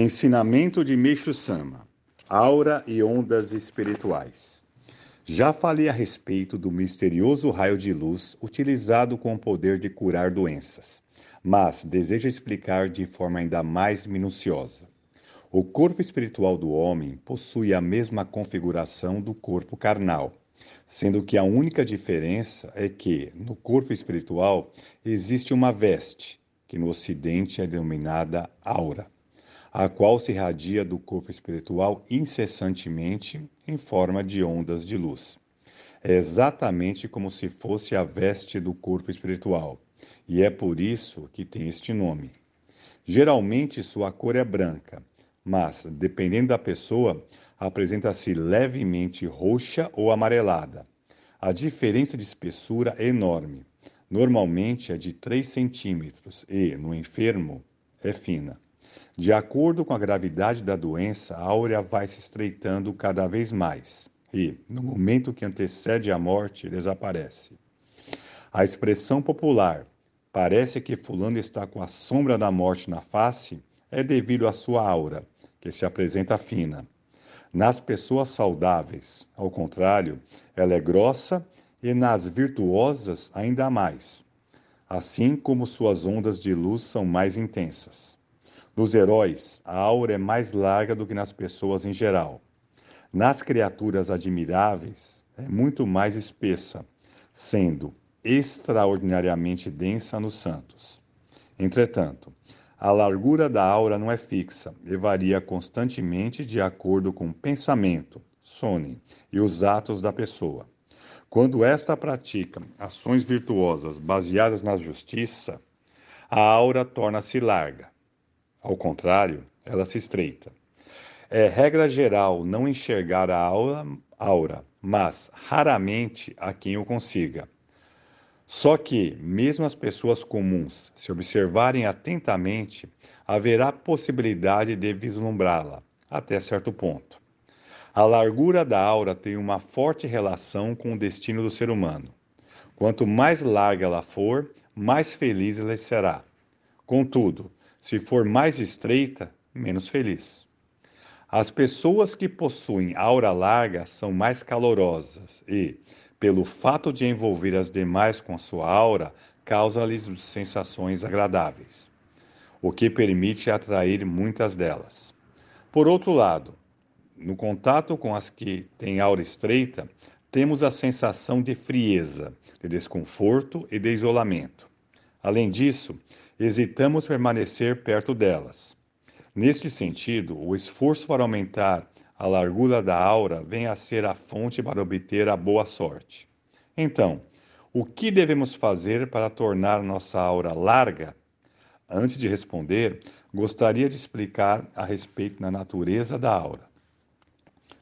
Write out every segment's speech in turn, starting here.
Ensinamento de Meixo Sama: Aura e ondas espirituais. Já falei a respeito do misterioso raio de luz utilizado com o poder de curar doenças, mas desejo explicar de forma ainda mais minuciosa. O corpo espiritual do homem possui a mesma configuração do corpo carnal, sendo que a única diferença é que, no corpo espiritual, existe uma veste, que no Ocidente é denominada aura a qual se irradia do corpo espiritual incessantemente em forma de ondas de luz. É exatamente como se fosse a veste do corpo espiritual, e é por isso que tem este nome. Geralmente sua cor é branca, mas, dependendo da pessoa, apresenta-se levemente roxa ou amarelada. A diferença de espessura é enorme. Normalmente é de 3 centímetros e, no enfermo, é fina. De acordo com a gravidade da doença, a áurea vai se estreitando cada vez mais e, no momento que antecede a morte, desaparece. A expressão popular parece que Fulano está com a sombra da morte na face é devido à sua aura, que se apresenta fina. Nas pessoas saudáveis, ao contrário, ela é grossa e nas virtuosas ainda mais, assim como suas ondas de luz são mais intensas. Nos heróis, a aura é mais larga do que nas pessoas em geral. Nas criaturas admiráveis, é muito mais espessa, sendo extraordinariamente densa nos santos. Entretanto, a largura da aura não é fixa e varia constantemente de acordo com o pensamento, sone, e os atos da pessoa. Quando esta pratica ações virtuosas baseadas na justiça, a aura torna-se larga. Ao contrário, ela se estreita. É regra geral não enxergar a aura, aura, mas raramente a quem o consiga. Só que, mesmo as pessoas comuns, se observarem atentamente, haverá possibilidade de vislumbrá-la, até certo ponto. A largura da aura tem uma forte relação com o destino do ser humano. Quanto mais larga ela for, mais feliz ela será. Contudo, se for mais estreita, menos feliz. As pessoas que possuem aura larga são mais calorosas e, pelo fato de envolver as demais com sua aura, causa-lhes sensações agradáveis, o que permite atrair muitas delas. Por outro lado, no contato com as que têm aura estreita, temos a sensação de frieza, de desconforto e de isolamento. Além disso, hesitamos permanecer perto delas. Neste sentido, o esforço para aumentar a largura da aura vem a ser a fonte para obter a boa sorte. Então, o que devemos fazer para tornar nossa aura larga? Antes de responder, gostaria de explicar a respeito da natureza da aura.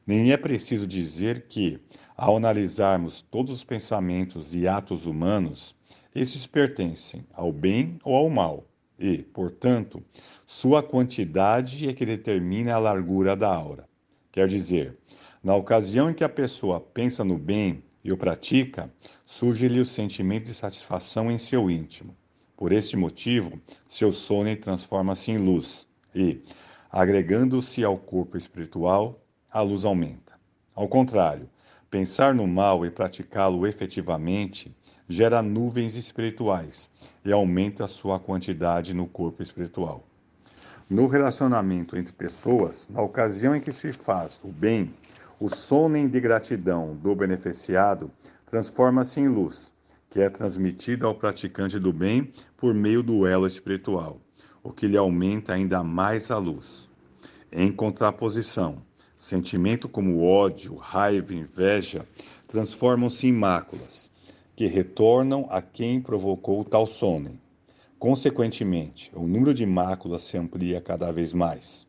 Nem é preciso dizer que, ao analisarmos todos os pensamentos e atos humanos, esses pertencem ao bem ou ao mal, e, portanto, sua quantidade é que determina a largura da aura. Quer dizer, na ocasião em que a pessoa pensa no bem e o pratica, surge-lhe o sentimento de satisfação em seu íntimo. Por este motivo, seu sono transforma-se em luz e, agregando-se ao corpo espiritual, a luz aumenta. Ao contrário, pensar no mal e praticá-lo efetivamente gera nuvens espirituais e aumenta sua quantidade no corpo espiritual. No relacionamento entre pessoas, na ocasião em que se faz o bem, o sonem de gratidão do beneficiado transforma-se em luz, que é transmitida ao praticante do bem por meio do elo espiritual, o que lhe aumenta ainda mais a luz. Em contraposição, sentimento como ódio, raiva inveja transformam-se em máculas, que retornam a quem provocou tal sono. Consequentemente, o número de máculas se amplia cada vez mais.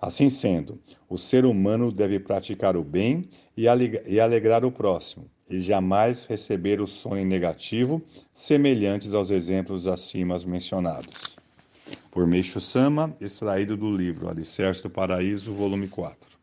Assim sendo, o ser humano deve praticar o bem e alegrar o próximo, e jamais receber o sonho negativo, semelhantes aos exemplos acima mencionados. Por Meixo Sama, extraído do livro Alicerce do Paraíso, volume 4.